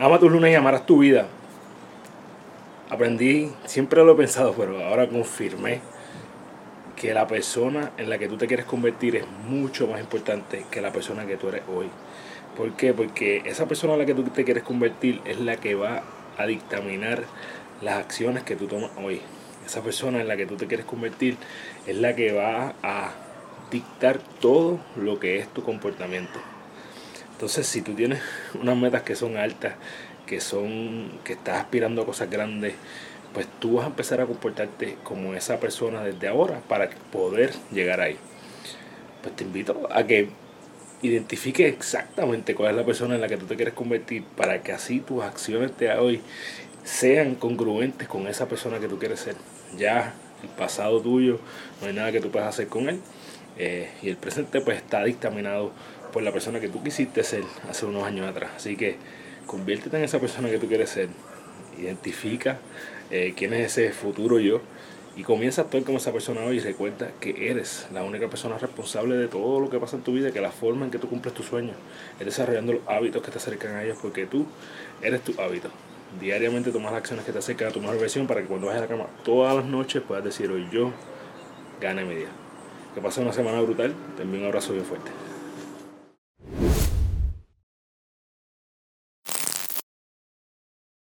Ama tus lunes y amarás tu vida. Aprendí, siempre lo he pensado, pero ahora confirmé que la persona en la que tú te quieres convertir es mucho más importante que la persona que tú eres hoy. ¿Por qué? Porque esa persona en la que tú te quieres convertir es la que va a dictaminar las acciones que tú tomas hoy. Esa persona en la que tú te quieres convertir es la que va a dictar todo lo que es tu comportamiento. Entonces, si tú tienes unas metas que son altas, que son que estás aspirando a cosas grandes, pues tú vas a empezar a comportarte como esa persona desde ahora para poder llegar ahí. Pues te invito a que identifiques exactamente cuál es la persona en la que tú te quieres convertir para que así tus acciones de hoy sean congruentes con esa persona que tú quieres ser. Ya el pasado tuyo, no hay nada que tú puedas hacer con él. Eh, y el presente pues está dictaminado por la persona que tú quisiste ser hace unos años atrás. Así que conviértete en esa persona que tú quieres ser. Identifica eh, quién es ese futuro yo y comienza a actuar como esa persona hoy y recuerda que eres la única persona responsable de todo lo que pasa en tu vida, que la forma en que tú cumples tus sueños es desarrollando los hábitos que te acercan a ellos porque tú eres tu hábito. Diariamente tomas las acciones que te acercan a mejor versión para que cuando vayas a la cama todas las noches puedas decir hoy yo gane mi día. Que pase una semana brutal, te envío un abrazo bien fuerte.